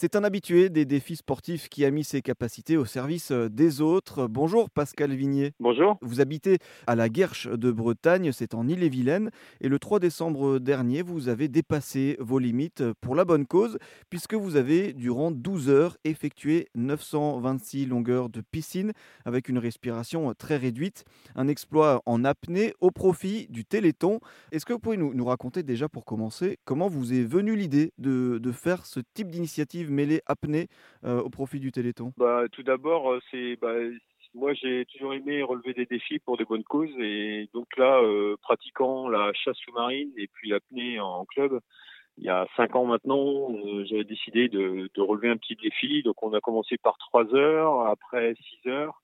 C'est un habitué des défis sportifs qui a mis ses capacités au service euh, des autres. Bonjour Pascal Vignier. Bonjour. Vous habitez à la Guerche de Bretagne, c'est en Ille-et-Vilaine. Et le 3 décembre dernier, vous avez dépassé vos limites pour la bonne cause, puisque vous avez, durant 12 heures, effectué 926 longueurs de piscine avec une respiration très réduite. Un exploit en apnée au profit du Téléthon. Est-ce que vous pouvez nous, raconter déjà pour commencer comment vous est venue l'idée de, de faire ce type d'initiative? Mêlée apnée euh, au profit du Téléthon? Bah, Tout d'abord, euh, c'est bah, moi j'ai toujours aimé relever des défis pour des bonnes causes et donc là, euh, pratiquant la chasse sous-marine et puis l'apnée en club, il y a cinq ans maintenant, j'avais décidé de, de, relever un petit défi. Donc on a commencé par trois heures, après six heures,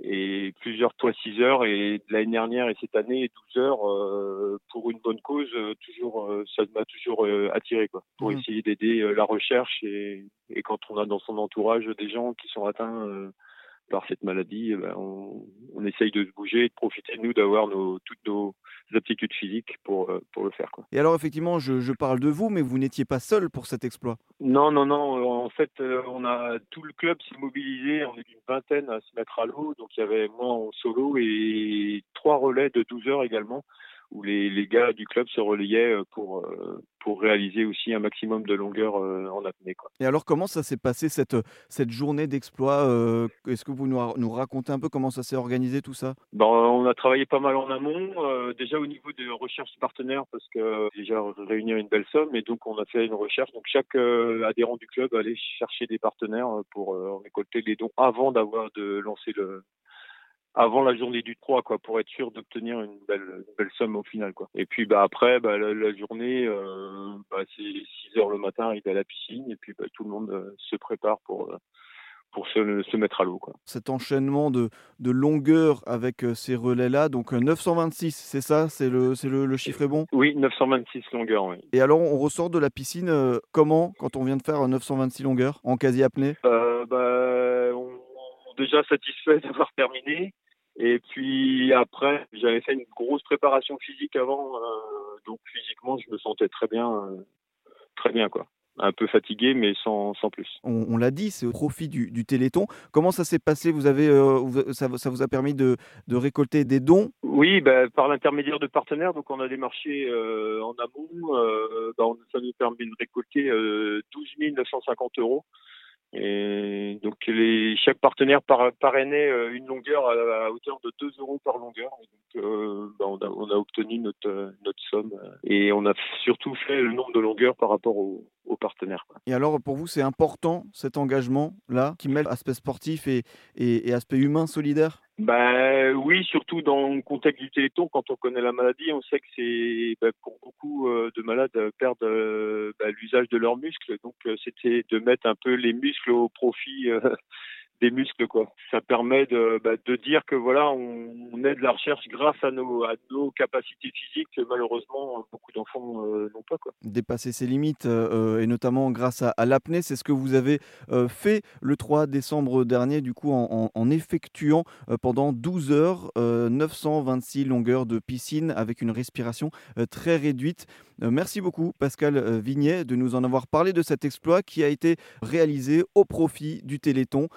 et plusieurs fois 6 heures et l'année dernière et cette année 12 heures euh, pour une bonne cause euh, toujours euh, ça m'a toujours attiré quoi pour mmh. essayer d'aider la recherche et, et, quand on a dans son entourage des gens qui sont atteints par cette maladie, eh ben, on, on, essaye de se bouger, de profiter de nous, d'avoir nos, toutes nos aptitudes physiques pour, pour le faire. Quoi. Et alors, effectivement, je, je parle de vous, mais vous n'étiez pas seul pour cet exploit? Non, non, non. En fait, euh, on a tout le club s'est mobilisé. On est une vingtaine à se mettre à l'eau. Donc, il y avait moi en solo et trois relais de 12 heures également où les, les, gars du club se relayaient euh, pour, euh, pour réaliser aussi un maximum de longueur euh, en apnée. Quoi. Et alors, comment ça s'est passé cette, cette journée d'exploit Est-ce que vous nous, nous racontez un peu comment ça s'est organisé tout ça? Ben, On a travaillé pas mal en amont, déjà au niveau de recherche partenaires, parce que déjà réunir une belle somme, et donc on a fait une recherche. Donc chaque adhérent du club allait chercher des partenaires pour récolter les dons avant d'avoir de lancer le, avant la journée du 3 quoi pour être sûr d'obtenir une belle une belle somme au final quoi et puis bah après bah, la, journée euh, bah, c'est 6 heures le matin arriver à la piscine et puis bah, tout le monde euh, se prépare pour euh, pour se, se, mettre à l'eau. Quoi. Cet enchaînement de, de longueur avec ces relais-là, donc 926, c'est ça? C'est le, le, le, chiffre est bon? Oui, 926 longueurs, oui. Et alors, on ressort de la piscine comment quand on vient de faire 926 longueurs en quasi-apnée déjà satisfait d'avoir terminé. Et puis après, j'avais fait une grosse préparation physique avant, euh, donc physiquement, je me sentais très bien, euh, très bien quoi. Un peu fatigué, mais sans, sans plus. On, l'a dit, c'est au profit du, du, Téléthon. Comment ça s'est passé? Vous avez, euh, ça, ça, vous a permis de, de récolter des dons? Oui, bah, par l'intermédiaire de partenaires. Donc, on a démarché en amont. Bah, ça nous permet de récolter 12 950 euros. Et donc les, chaque partenaire par, parrainait euh, une longueur à, hauteur de 2 euros par longueur. Donc euh, bah on, a, on, a, obtenu notre, notre somme et on a surtout fait le nombre de longueurs par rapport aux, aux partenaires. Quoi. Et alors pour vous c'est important cet engagement-là qui mêle aspect sportif et, et, et aspect humain solidaire? Ben oui, surtout dans le contexte du Téléthon, quand on connaît la maladie, on sait que c'est ben, pour beaucoup euh, de malades euh, perdent euh, ben, l'usage de leurs muscles. Donc c'était de mettre un peu les muscles au profit des muscles quoi. Ça permet de, bah, dire que voilà on, aide la recherche grâce à nos à nos capacités physiques que malheureusement beaucoup d'enfants euh, n'ont pas quoi. Dépasser ses limites euh, et notamment grâce à, l'apnée, c'est ce que vous avez euh, fait le 3 décembre dernier du coup en, effectuant pendant 12 heures 926 longueurs de piscine avec une respiration très réduite. merci beaucoup Pascal Vignet de nous en avoir parlé de cet exploit qui a été réalisé au profit du Téléthon.